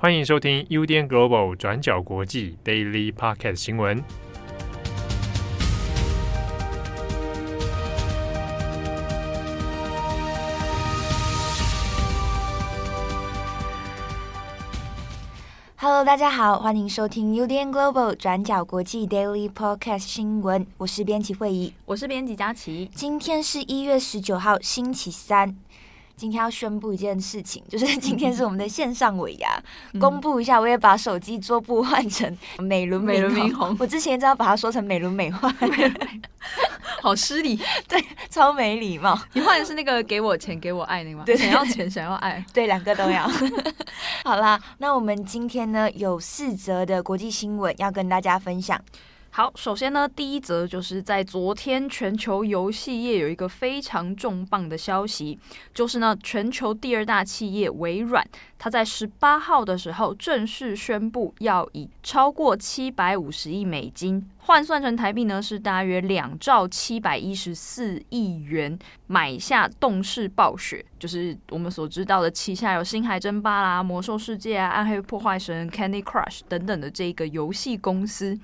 欢迎收听 UDN Global 转角国际 Daily Podcast 新闻。Hello，大家好，欢迎收听 UDN Global 转角国际 Daily Podcast 新闻。我是编辑惠仪，我是编辑佳琪。今天是一月十九号，星期三。今天要宣布一件事情，就是今天是我们的线上尾牙，嗯、公布一下。我也把手机桌布换成美轮美奂红，我之前一直要把它说成美轮美奂，好失礼，对，超没礼貌。你换的是那个给我钱给我爱那个吗？对，想要钱想要爱，对，两个都要。好啦，那我们今天呢有四则的国际新闻要跟大家分享。好，首先呢，第一则就是在昨天，全球游戏业有一个非常重磅的消息，就是呢，全球第二大企业微软，它在十八号的时候正式宣布，要以超过七百五十亿美金，换算成台币呢是大约两兆七百一十四亿元，买下动视暴雪，就是我们所知道的旗下有《星海争霸》啦、《魔兽世界》啊、《暗黑破坏神》、《Candy Crush》等等的这个游戏公司。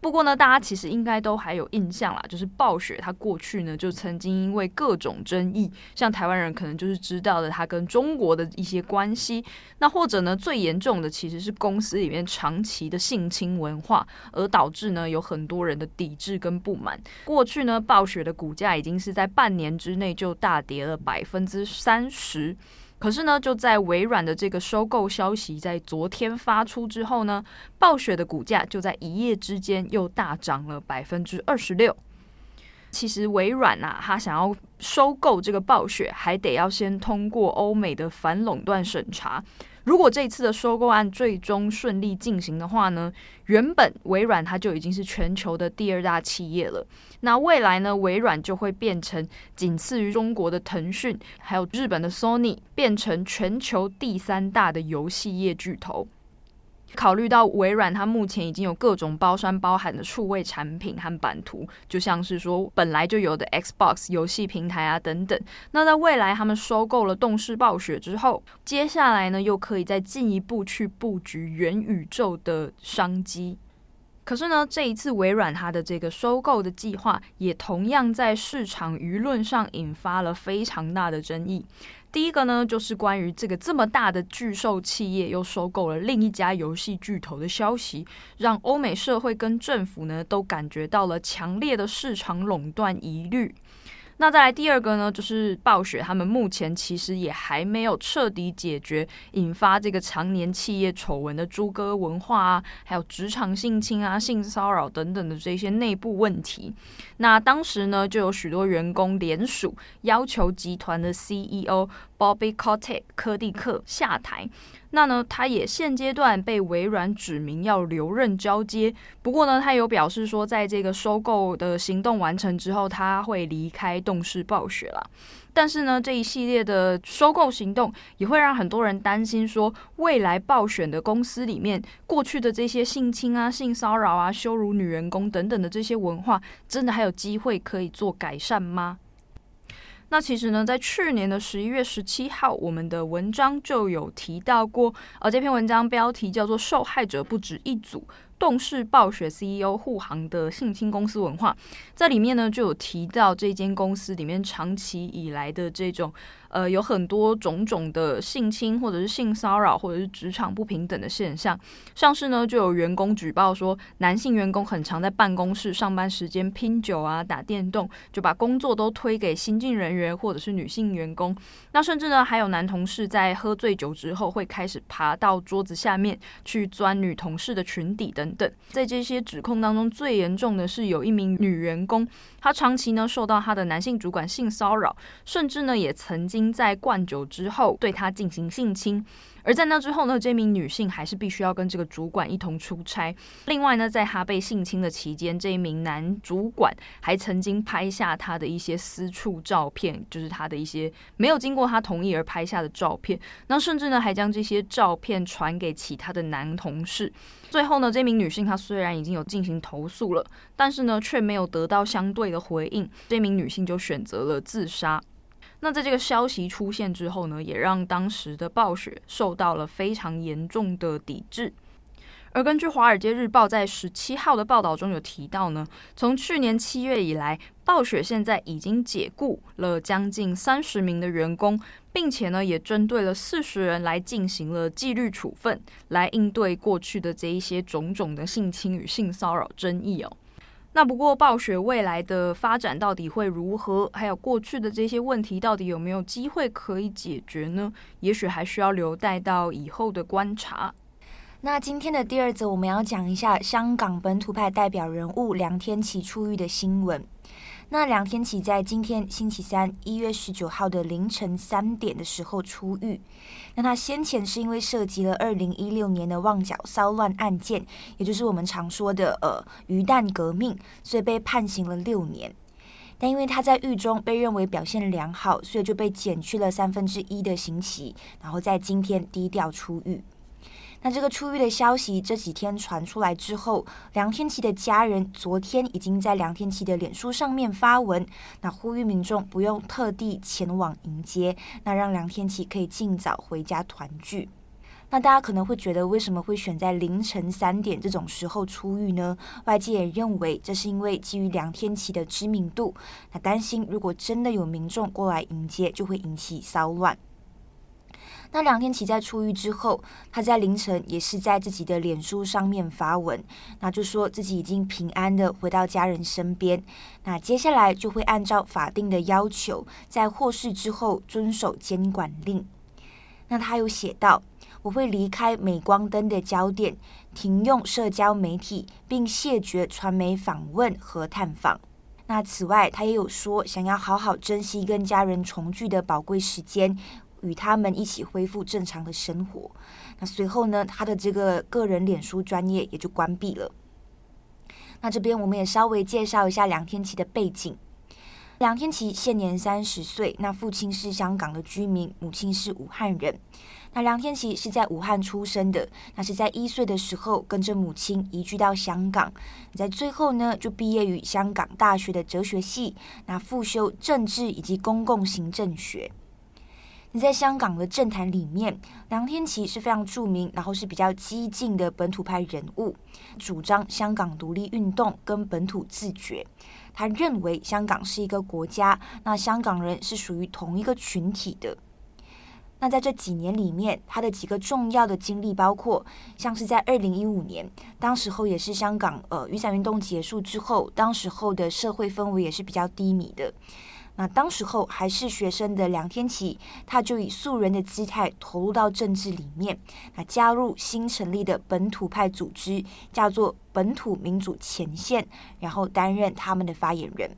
不过呢，大家其实应该都还有印象啦，就是暴雪它过去呢就曾经因为各种争议，像台湾人可能就是知道的它跟中国的一些关系，那或者呢最严重的其实是公司里面长期的性侵文化，而导致呢有很多人的抵制跟不满。过去呢暴雪的股价已经是在半年之内就大跌了百分之三十。可是呢，就在微软的这个收购消息在昨天发出之后呢，暴雪的股价就在一夜之间又大涨了百分之二十六。其实微软啊，他想要收购这个暴雪，还得要先通过欧美的反垄断审查。如果这次的收购案最终顺利进行的话呢，原本微软它就已经是全球的第二大企业了。那未来呢，微软就会变成仅次于中国的腾讯，还有日本的 Sony，变成全球第三大的游戏业巨头。考虑到微软，它目前已经有各种包山包海的数位产品和版图，就像是说本来就有的 Xbox 游戏平台啊等等。那在未来，他们收购了动视暴雪之后，接下来呢，又可以再进一步去布局元宇宙的商机。可是呢，这一次微软它的这个收购的计划，也同样在市场舆论上引发了非常大的争议。第一个呢，就是关于这个这么大的巨兽企业又收购了另一家游戏巨头的消息，让欧美社会跟政府呢都感觉到了强烈的市场垄断疑虑。那再来第二个呢，就是暴雪，他们目前其实也还没有彻底解决引发这个常年企业丑闻的猪哥文化啊，还有职场性侵啊、性骚扰等等的这些内部问题。那当时呢，就有许多员工联署要求集团的 CEO Bobby Kotick 柯蒂克下台。那呢，他也现阶段被微软指明要留任交接。不过呢，他有表示说，在这个收购的行动完成之后，他会离开动视暴雪了。但是呢，这一系列的收购行动也会让很多人担心，说未来暴雪的公司里面过去的这些性侵啊、性骚扰啊、羞辱女员工等等的这些文化，真的还有机会可以做改善吗？那其实呢，在去年的十一月十七号，我们的文章就有提到过，呃，这篇文章标题叫做“受害者不止一组”。动视暴雪 CEO 护航的性侵公司文化，在里面呢就有提到这间公司里面长期以来的这种呃有很多种种的性侵或者是性骚扰或者是职场不平等的现象。像是呢就有员工举报说，男性员工很常在办公室上班时间拼酒啊、打电动，就把工作都推给新进人员或者是女性员工。那甚至呢还有男同事在喝醉酒之后会开始爬到桌子下面去钻女同事的裙底等。等，在这些指控当中，最严重的是有一名女员工，她长期呢受到她的男性主管性骚扰，甚至呢也曾经在灌酒之后对她进行性侵。而在那之后呢，这名女性还是必须要跟这个主管一同出差。另外呢，在她被性侵的期间，这一名男主管还曾经拍下她的一些私处照片，就是她的一些没有经过她同意而拍下的照片。那甚至呢，还将这些照片传给其他的男同事。最后呢，这名女性她虽然已经有进行投诉了，但是呢，却没有得到相对的回应。这名女性就选择了自杀。那在这个消息出现之后呢，也让当时的暴雪受到了非常严重的抵制。而根据《华尔街日报》在十七号的报道中有提到呢，从去年七月以来，暴雪现在已经解雇了将近三十名的员工，并且呢，也针对了四十人来进行了纪律处分，来应对过去的这一些种种的性侵与性骚扰争议哦。那不过，暴雪未来的发展到底会如何？还有过去的这些问题，到底有没有机会可以解决呢？也许还需要留待到以后的观察。那今天的第二则，我们要讲一下香港本土派代表人物梁天琦出狱的新闻。那梁天琦在今天星期三一月十九号的凌晨三点的时候出狱。那他先前是因为涉及了二零一六年的旺角骚乱案件，也就是我们常说的呃鱼蛋革命，所以被判刑了六年。但因为他在狱中被认为表现良好，所以就被减去了三分之一的刑期，然后在今天低调出狱。那这个出狱的消息这几天传出来之后，梁天琪的家人昨天已经在梁天琪的脸书上面发文，那呼吁民众不用特地前往迎接，那让梁天琪可以尽早回家团聚。那大家可能会觉得，为什么会选在凌晨三点这种时候出狱呢？外界也认为这是因为基于梁天琪的知名度，那担心如果真的有民众过来迎接，就会引起骚乱。那梁天琦在出狱之后，他在凌晨也是在自己的脸书上面发文，那就说自己已经平安的回到家人身边。那接下来就会按照法定的要求，在获释之后遵守监管令。那他有写到：“我会离开镁光灯的焦点，停用社交媒体，并谢绝传媒访问和探访。”那此外，他也有说想要好好珍惜跟家人重聚的宝贵时间。与他们一起恢复正常的生活。那随后呢，他的这个个人脸书专业也就关闭了。那这边我们也稍微介绍一下梁天琪的背景。梁天琪现年三十岁，那父亲是香港的居民，母亲是武汉人。那梁天琪是在武汉出生的，那是在一岁的时候跟着母亲移居到香港。在最后呢，就毕业于香港大学的哲学系，那复修政治以及公共行政学。你在香港的政坛里面，梁天琦是非常著名，然后是比较激进的本土派人物，主张香港独立运动跟本土自觉。他认为香港是一个国家，那香港人是属于同一个群体的。那在这几年里面，他的几个重要的经历包括，像是在二零一五年，当时候也是香港呃雨伞运动结束之后，当时候的社会氛围也是比较低迷的。那当时候还是学生的梁天琦，他就以素人的姿态投入到政治里面，那加入新成立的本土派组织，叫做本土民主前线，然后担任他们的发言人。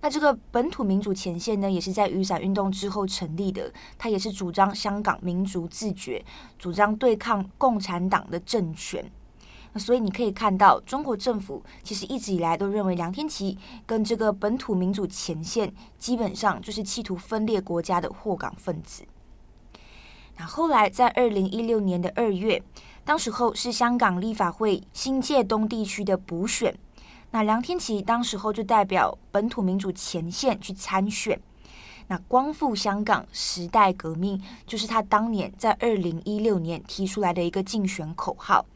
那这个本土民主前线呢，也是在雨伞运动之后成立的，他也是主张香港民族自觉，主张对抗共产党的政权。所以你可以看到，中国政府其实一直以来都认为梁天琦跟这个本土民主前线基本上就是企图分裂国家的祸港分子。那后来在二零一六年的二月，当时候是香港立法会新界东地区的补选，那梁天琦当时候就代表本土民主前线去参选。那光复香港时代革命就是他当年在二零一六年提出来的一个竞选口号。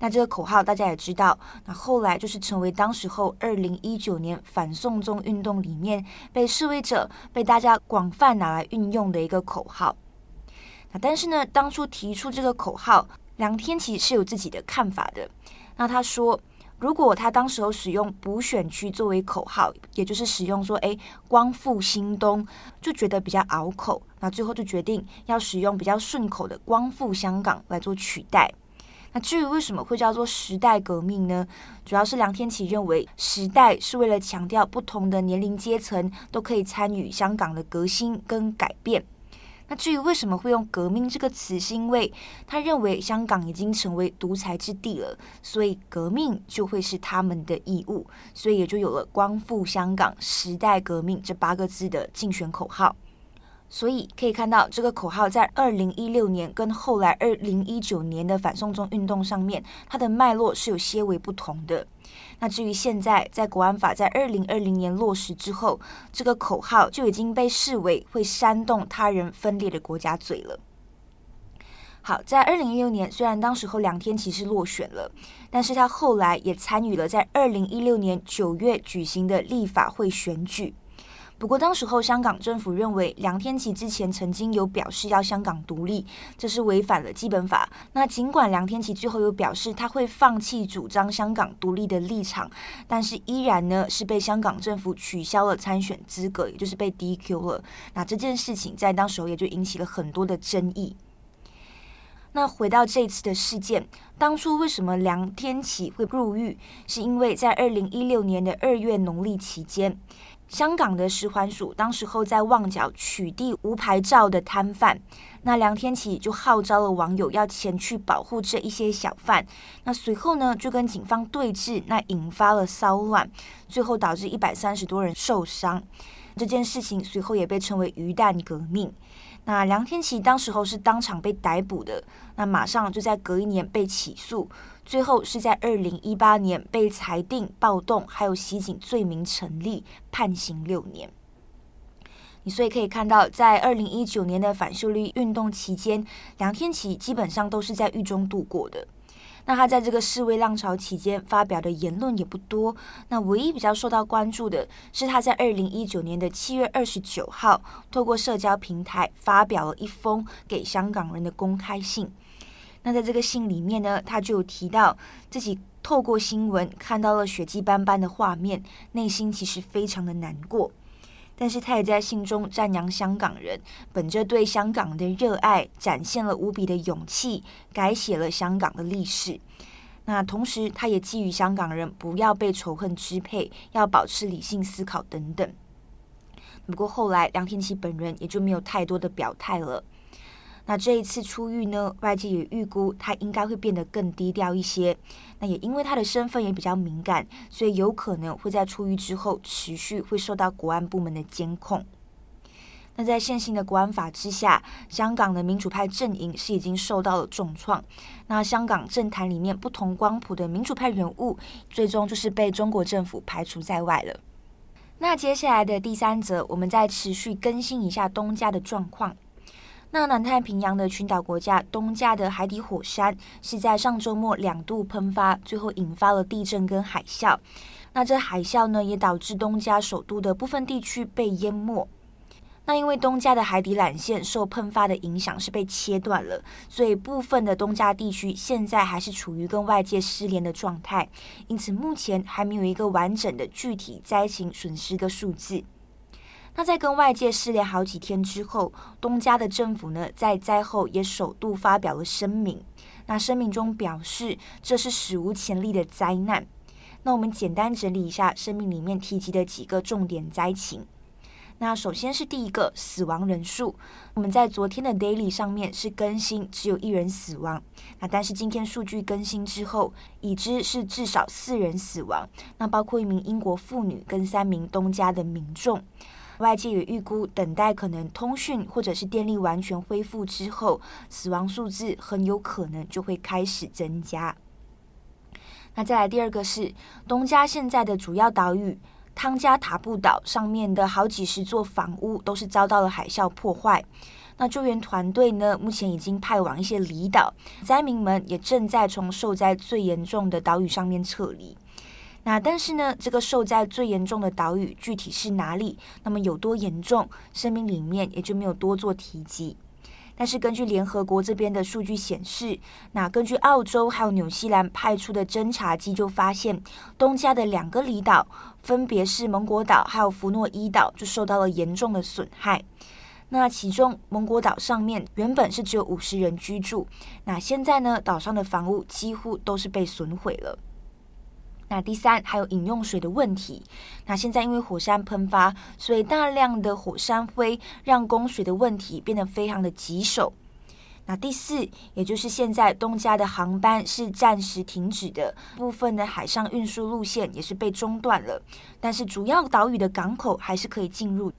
那这个口号大家也知道，那后来就是成为当时候二零一九年反送中运动里面被示威者被大家广泛拿来运用的一个口号。那但是呢，当初提出这个口号，梁天琦是有自己的看法的。那他说，如果他当时候使用补选区作为口号，也就是使用说，哎，光复新东，就觉得比较拗口。那最后就决定要使用比较顺口的光复香港来做取代。那至于为什么会叫做时代革命呢？主要是梁天琦认为，时代是为了强调不同的年龄阶层都可以参与香港的革新跟改变。那至于为什么会用“革命”这个词，是因为他认为香港已经成为独裁之地了，所以革命就会是他们的义务，所以也就有了“光复香港”“时代革命”这八个字的竞选口号。所以可以看到，这个口号在二零一六年跟后来二零一九年的反送中运动上面，它的脉络是有些微不同的。那至于现在，在国安法在二零二零年落实之后，这个口号就已经被视为会煽动他人分裂的国家罪了。好，在二零一六年，虽然当时候梁天琦是落选了，但是他后来也参与了在二零一六年九月举行的立法会选举。不过，当时候香港政府认为梁天琦之前曾经有表示要香港独立，这是违反了基本法。那尽管梁天琦最后有表示他会放弃主张香港独立的立场，但是依然呢是被香港政府取消了参选资格，也就是被 DQ 了。那这件事情在当时候也就引起了很多的争议。那回到这次的事件，当初为什么梁天琦会入狱？是因为在二零一六年的二月农历期间。香港的食环署当时候在旺角取缔无牌照的摊贩，那梁天琦就号召了网友要前去保护这一些小贩。那随后呢，就跟警方对峙，那引发了骚乱，最后导致一百三十多人受伤。这件事情随后也被称为“鱼蛋革命”。那梁天琦当时候是当场被逮捕的，那马上就在隔一年被起诉，最后是在二零一八年被裁定暴动还有袭警罪名成立，判刑六年。你所以可以看到，在二零一九年的反修例运动期间，梁天琦基本上都是在狱中度过的。那他在这个示威浪潮期间发表的言论也不多，那唯一比较受到关注的是他在二零一九年的七月二十九号，透过社交平台发表了一封给香港人的公开信。那在这个信里面呢，他就有提到自己透过新闻看到了血迹斑斑的画面，内心其实非常的难过。但是他也在信中赞扬香港人，本着对香港的热爱，展现了无比的勇气，改写了香港的历史。那同时，他也寄予香港人不要被仇恨支配，要保持理性思考等等。不过后来，梁天琦本人也就没有太多的表态了。那这一次出狱呢，外界也预估他应该会变得更低调一些。那也因为他的身份也比较敏感，所以有可能会在出狱之后持续会受到国安部门的监控。那在现行的国安法之下，香港的民主派阵营是已经受到了重创。那香港政坛里面不同光谱的民主派人物，最终就是被中国政府排除在外了。那接下来的第三则，我们再持续更新一下东家的状况。那南太平洋的群岛国家东加的海底火山是在上周末两度喷发，最后引发了地震跟海啸。那这海啸呢，也导致东加首都的部分地区被淹没。那因为东加的海底缆线受喷发的影响是被切断了，所以部分的东加地区现在还是处于跟外界失联的状态，因此目前还没有一个完整的具体灾情损失的数字。那在跟外界失联好几天之后，东加的政府呢，在灾后也首度发表了声明。那声明中表示，这是史无前例的灾难。那我们简单整理一下声明里面提及的几个重点灾情。那首先是第一个死亡人数，我们在昨天的 Daily 上面是更新只有一人死亡。那但是今天数据更新之后，已知是至少四人死亡。那包括一名英国妇女跟三名东加的民众。外界也预估，等待可能通讯或者是电力完全恢复之后，死亡数字很有可能就会开始增加。那再来第二个是东加现在的主要岛屿汤加塔布岛上面的好几十座房屋都是遭到了海啸破坏。那救援团队呢，目前已经派往一些离岛，灾民们也正在从受灾最严重的岛屿上面撤离。那但是呢，这个受灾最严重的岛屿具体是哪里？那么有多严重？声明里面也就没有多做提及。但是根据联合国这边的数据显示，那根据澳洲还有纽西兰派出的侦察机就发现，东加的两个离岛，分别是蒙果岛还有弗诺伊岛，就受到了严重的损害。那其中蒙果岛上面原本是只有五十人居住，那现在呢，岛上的房屋几乎都是被损毁了。那第三，还有饮用水的问题。那现在因为火山喷发，所以大量的火山灰让供水的问题变得非常的棘手。那第四，也就是现在东加的航班是暂时停止的，部分的海上运输路线也是被中断了，但是主要岛屿的港口还是可以进入。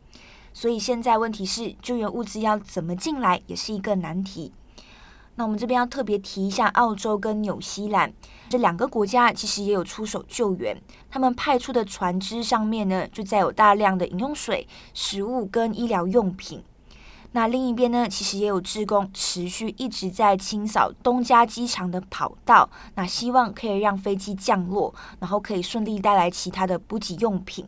所以现在问题是救援物资要怎么进来，也是一个难题。那我们这边要特别提一下，澳洲跟纽西兰这两个国家其实也有出手救援，他们派出的船只上面呢，就载有大量的饮用水、食物跟医疗用品。那另一边呢，其实也有志工持续一直在清扫东加机场的跑道，那希望可以让飞机降落，然后可以顺利带来其他的补给用品。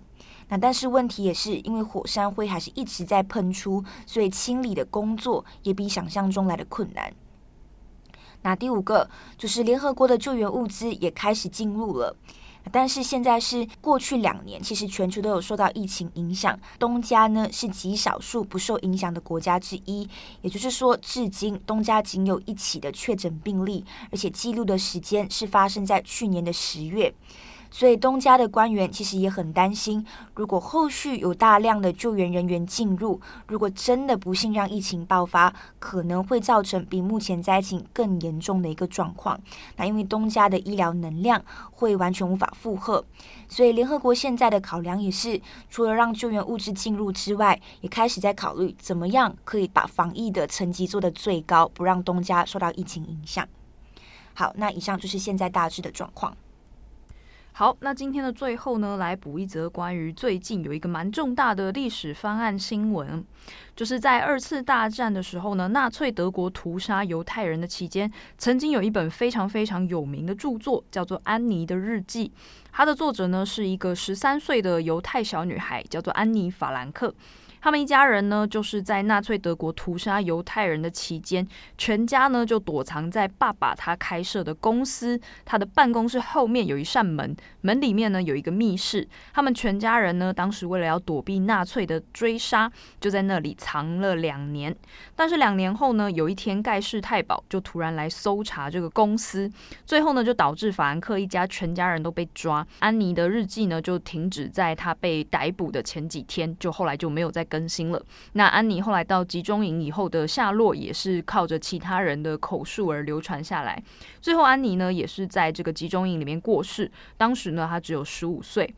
那但是问题也是因为火山灰还是一直在喷出，所以清理的工作也比想象中来的困难。那第五个就是联合国的救援物资也开始进入了，但是现在是过去两年，其实全球都有受到疫情影响，东加呢是极少数不受影响的国家之一，也就是说，至今东加仅有一起的确诊病例，而且记录的时间是发生在去年的十月。所以东家的官员其实也很担心，如果后续有大量的救援人员进入，如果真的不幸让疫情爆发，可能会造成比目前灾情更严重的一个状况。那因为东家的医疗能量会完全无法负荷，所以联合国现在的考量也是，除了让救援物资进入之外，也开始在考虑怎么样可以把防疫的层级做得最高，不让东家受到疫情影响。好，那以上就是现在大致的状况。好，那今天的最后呢，来补一则关于最近有一个蛮重大的历史方案新闻，就是在二次大战的时候呢，纳粹德国屠杀犹太人的期间，曾经有一本非常非常有名的著作，叫做《安妮的日记》，它的作者呢是一个十三岁的犹太小女孩，叫做安妮·法兰克。他们一家人呢，就是在纳粹德国屠杀犹太人的期间，全家呢就躲藏在爸爸他开设的公司，他的办公室后面有一扇门，门里面呢有一个密室。他们全家人呢，当时为了要躲避纳粹的追杀，就在那里藏了两年。但是两年后呢，有一天盖世太保就突然来搜查这个公司，最后呢就导致法兰克一家全家人都被抓。安妮的日记呢就停止在他被逮捕的前几天，就后来就没有再更新了。那安妮后来到集中营以后的下落，也是靠着其他人的口述而流传下来。最后，安妮呢也是在这个集中营里面过世。当时呢，她只有十五岁。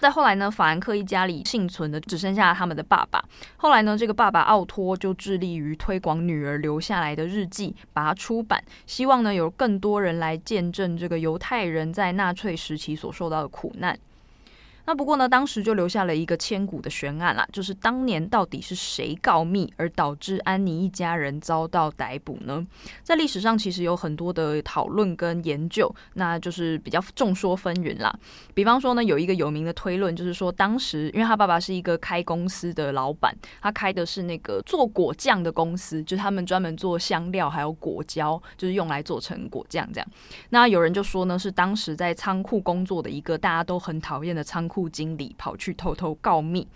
再后来呢，法兰克一家里幸存的只剩下他们的爸爸。后来呢，这个爸爸奥托就致力于推广女儿留下来的日记，把它出版，希望呢有更多人来见证这个犹太人在纳粹时期所受到的苦难。那不过呢，当时就留下了一个千古的悬案啦，就是当年到底是谁告密而导致安妮一家人遭到逮捕呢？在历史上其实有很多的讨论跟研究，那就是比较众说纷纭啦。比方说呢，有一个有名的推论，就是说当时因为他爸爸是一个开公司的老板，他开的是那个做果酱的公司，就是他们专门做香料还有果胶，就是用来做成果酱这样。那有人就说呢，是当时在仓库工作的一个大家都很讨厌的仓库。库经理跑去偷偷告密。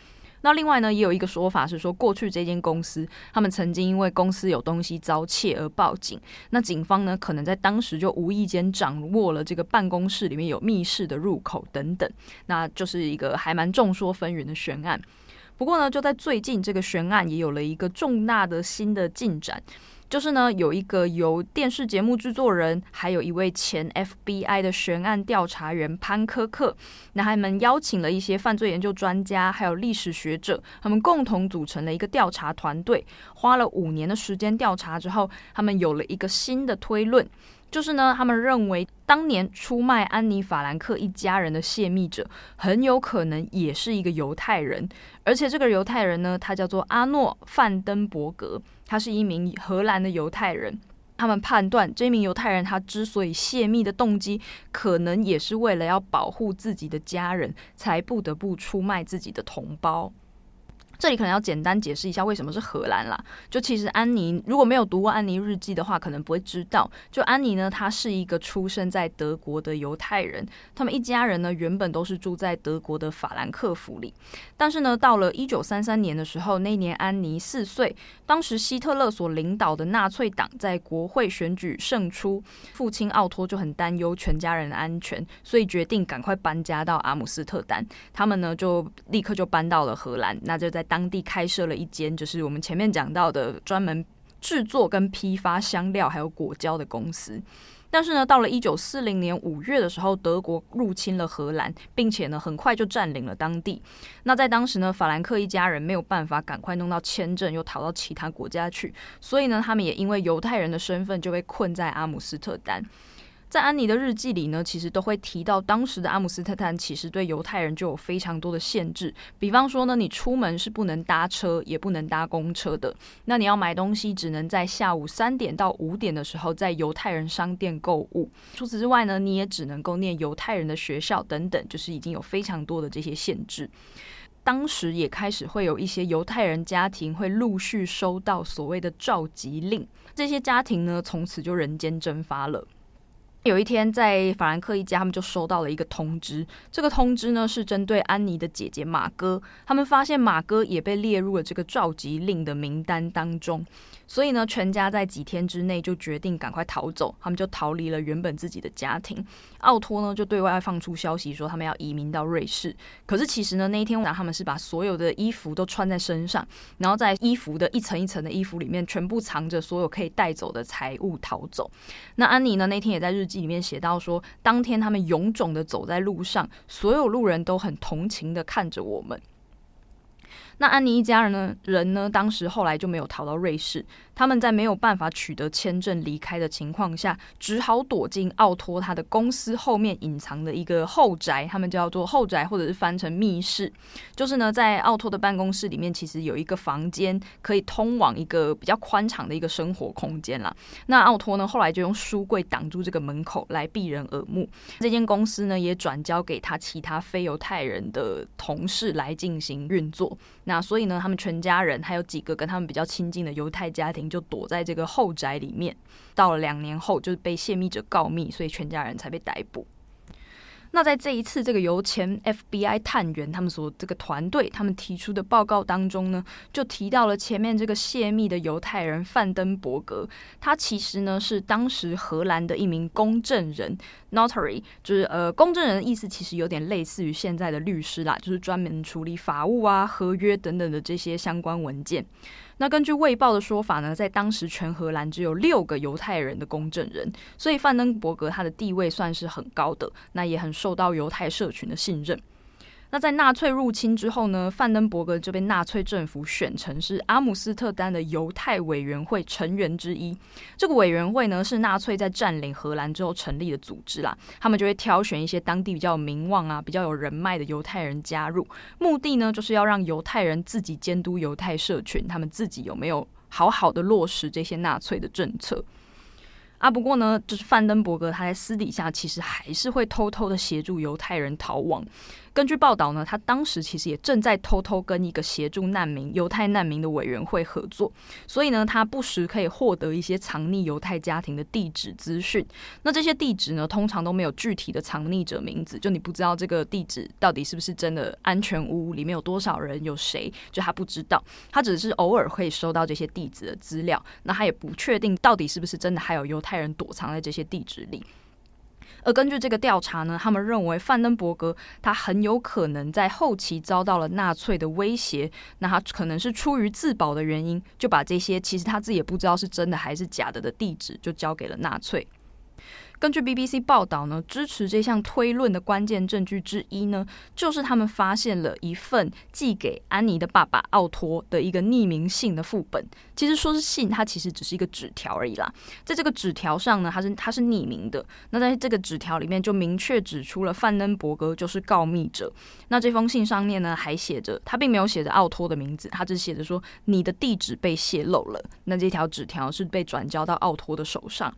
那另外呢，也有一个说法是说，过去这间公司他们曾经因为公司有东西遭窃而报警。那警方呢，可能在当时就无意间掌握了这个办公室里面有密室的入口等等。那就是一个还蛮众说纷纭的悬案。不过呢，就在最近，这个悬案也有了一个重大的新的进展。就是呢，有一个由电视节目制作人，还有一位前 FBI 的悬案调查员潘科克，男孩们邀请了一些犯罪研究专家，还有历史学者，他们共同组成了一个调查团队，花了五年的时间调查之后，他们有了一个新的推论。就是呢，他们认为当年出卖安妮·法兰克一家人的泄密者，很有可能也是一个犹太人，而且这个犹太人呢，他叫做阿诺·范登伯格，他是一名荷兰的犹太人。他们判断这名犹太人他之所以泄密的动机，可能也是为了要保护自己的家人，才不得不出卖自己的同胞。这里可能要简单解释一下为什么是荷兰啦。就其实安妮如果没有读过安妮日记的话，可能不会知道。就安妮呢，她是一个出生在德国的犹太人，他们一家人呢原本都是住在德国的法兰克福里。但是呢，到了一九三三年的时候，那一年安妮四岁，当时希特勒所领导的纳粹党在国会选举胜出，父亲奥托就很担忧全家人的安全，所以决定赶快搬家到阿姆斯特丹。他们呢就立刻就搬到了荷兰，那就在。当地开设了一间，就是我们前面讲到的专门制作跟批发香料还有果胶的公司。但是呢，到了一九四零年五月的时候，德国入侵了荷兰，并且呢，很快就占领了当地。那在当时呢，法兰克一家人没有办法赶快弄到签证，又逃到其他国家去，所以呢，他们也因为犹太人的身份就被困在阿姆斯特丹。在安妮的日记里呢，其实都会提到当时的阿姆斯特丹其实对犹太人就有非常多的限制，比方说呢，你出门是不能搭车，也不能搭公车的。那你要买东西，只能在下午三点到五点的时候在犹太人商店购物。除此之外呢，你也只能够念犹太人的学校等等，就是已经有非常多的这些限制。当时也开始会有一些犹太人家庭会陆续收到所谓的召集令，这些家庭呢，从此就人间蒸发了。有一天，在法兰克一家，他们就收到了一个通知。这个通知呢，是针对安妮的姐姐马哥。他们发现马哥也被列入了这个召集令的名单当中。所以呢，全家在几天之内就决定赶快逃走，他们就逃离了原本自己的家庭。奥托呢，就对外放出消息说他们要移民到瑞士。可是其实呢，那一天晚上他们是把所有的衣服都穿在身上，然后在衣服的一层一层的衣服里面全部藏着所有可以带走的财物逃走。那安妮呢，那天也在日记里面写到说，当天他们臃肿的走在路上，所有路人都很同情的看着我们。那安妮一家人呢？人呢？当时后来就没有逃到瑞士。他们在没有办法取得签证离开的情况下，只好躲进奥托他的公司后面隐藏的一个后宅，他们叫做后宅，或者是翻成密室。就是呢，在奥托的办公室里面，其实有一个房间可以通往一个比较宽敞的一个生活空间啦。那奥托呢，后来就用书柜挡住这个门口来避人耳目。这间公司呢，也转交给他其他非犹太人的同事来进行运作。那所以呢，他们全家人还有几个跟他们比较亲近的犹太家庭，就躲在这个后宅里面。到了两年后，就是被泄密者告密，所以全家人才被逮捕。那在这一次这个由前 FBI 探员他们所这个团队他们提出的报告当中呢，就提到了前面这个泄密的犹太人范登伯格，他其实呢是当时荷兰的一名公证人 （notary），就是呃公证人的意思其实有点类似于现在的律师啦，就是专门处理法务啊、合约等等的这些相关文件。那根据《卫报》的说法呢，在当时全荷兰只有六个犹太人的公证人，所以范登伯格他的地位算是很高的，那也很受到犹太社群的信任。那在纳粹入侵之后呢，范登伯格就被纳粹政府选成是阿姆斯特丹的犹太委员会成员之一。这个委员会呢，是纳粹在占领荷兰之后成立的组织啦。他们就会挑选一些当地比较有名望啊、比较有人脉的犹太人加入，目的呢，就是要让犹太人自己监督犹太社群，他们自己有没有好好的落实这些纳粹的政策。啊，不过呢，就是范登伯格他在私底下其实还是会偷偷的协助犹太人逃亡。根据报道呢，他当时其实也正在偷偷跟一个协助难民、犹太难民的委员会合作，所以呢，他不时可以获得一些藏匿犹太家庭的地址资讯。那这些地址呢，通常都没有具体的藏匿者名字，就你不知道这个地址到底是不是真的安全屋，里面有多少人，有谁，就他不知道。他只是偶尔会收到这些地址的资料，那他也不确定到底是不是真的还有犹太人躲藏在这些地址里。而根据这个调查呢，他们认为范登伯格他很有可能在后期遭到了纳粹的威胁，那他可能是出于自保的原因，就把这些其实他自己也不知道是真的还是假的的地址就交给了纳粹。根据 BBC 报道呢，支持这项推论的关键证据之一呢，就是他们发现了一份寄给安妮的爸爸奥托的一个匿名信的副本。其实说是信，它其实只是一个纸条而已啦。在这个纸条上呢，它是它是匿名的。那在这个纸条里面就明确指出了范登伯格就是告密者。那这封信上面呢，还写着，他并没有写着奥托的名字，他只写着说你的地址被泄露了。那这条纸条是被转交到奥托的手上。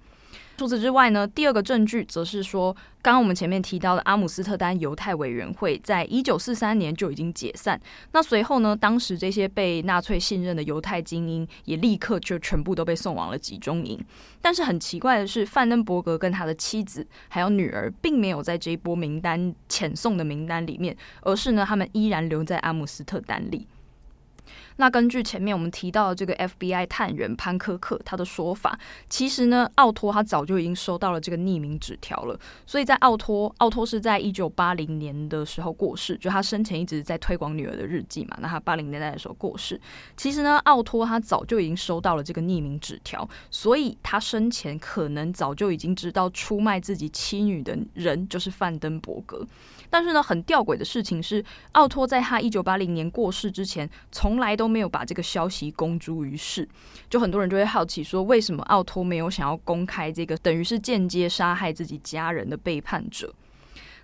除此之外呢，第二个证据则是说，刚刚我们前面提到的阿姆斯特丹犹太委员会在一九四三年就已经解散。那随后呢，当时这些被纳粹信任的犹太精英也立刻就全部都被送往了集中营。但是很奇怪的是，范登伯格跟他的妻子还有女儿并没有在这一波名单遣送的名单里面，而是呢，他们依然留在阿姆斯特丹里。那根据前面我们提到的这个 FBI 探员潘科克他的说法，其实呢，奥托他早就已经收到了这个匿名纸条了。所以在奥托，奥托是在一九八零年的时候过世，就他生前一直在推广女儿的日记嘛。那他八零年代的时候过世，其实呢，奥托他早就已经收到了这个匿名纸条，所以他生前可能早就已经知道出卖自己妻女的人就是范登伯格。但是呢，很吊诡的事情是，奥托在他一九八零年过世之前，从来都没有把这个消息公诸于世。就很多人就会好奇说，为什么奥托没有想要公开这个等于是间接杀害自己家人的背叛者？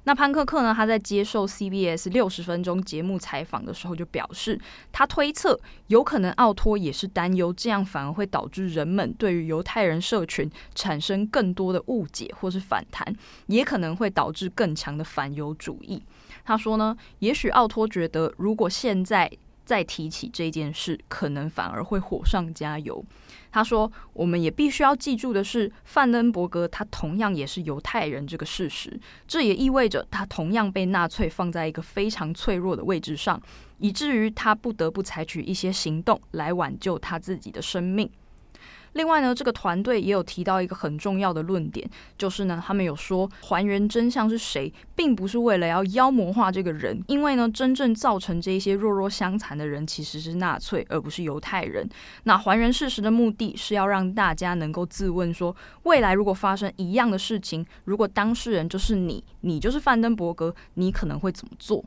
那潘克克呢？他在接受 CBS 六十分钟节目采访的时候就表示，他推测有可能奥托也是担忧这样反而会导致人们对于犹太人社群产生更多的误解或是反弹，也可能会导致更强的反犹主义。他说呢，也许奥托觉得，如果现在再提起这件事，可能反而会火上加油。他说：“我们也必须要记住的是，范恩伯格他同样也是犹太人这个事实，这也意味着他同样被纳粹放在一个非常脆弱的位置上，以至于他不得不采取一些行动来挽救他自己的生命。”另外呢，这个团队也有提到一个很重要的论点，就是呢，他们有说还原真相是谁，并不是为了要妖魔化这个人，因为呢，真正造成这一些弱弱相残的人其实是纳粹，而不是犹太人。那还原事实的目的是要让大家能够自问说，未来如果发生一样的事情，如果当事人就是你，你就是范登伯格，你可能会怎么做？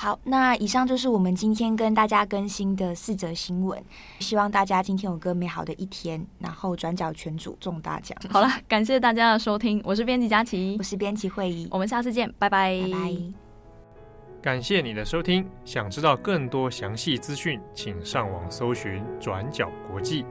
好，那以上就是我们今天跟大家更新的四则新闻。希望大家今天有个美好的一天，然后转角全组中大奖。好了，感谢大家的收听，我是编辑佳琪，我是编辑慧仪，我们下次见，拜拜。拜拜。感谢你的收听，想知道更多详细资讯，请上网搜寻转角国际。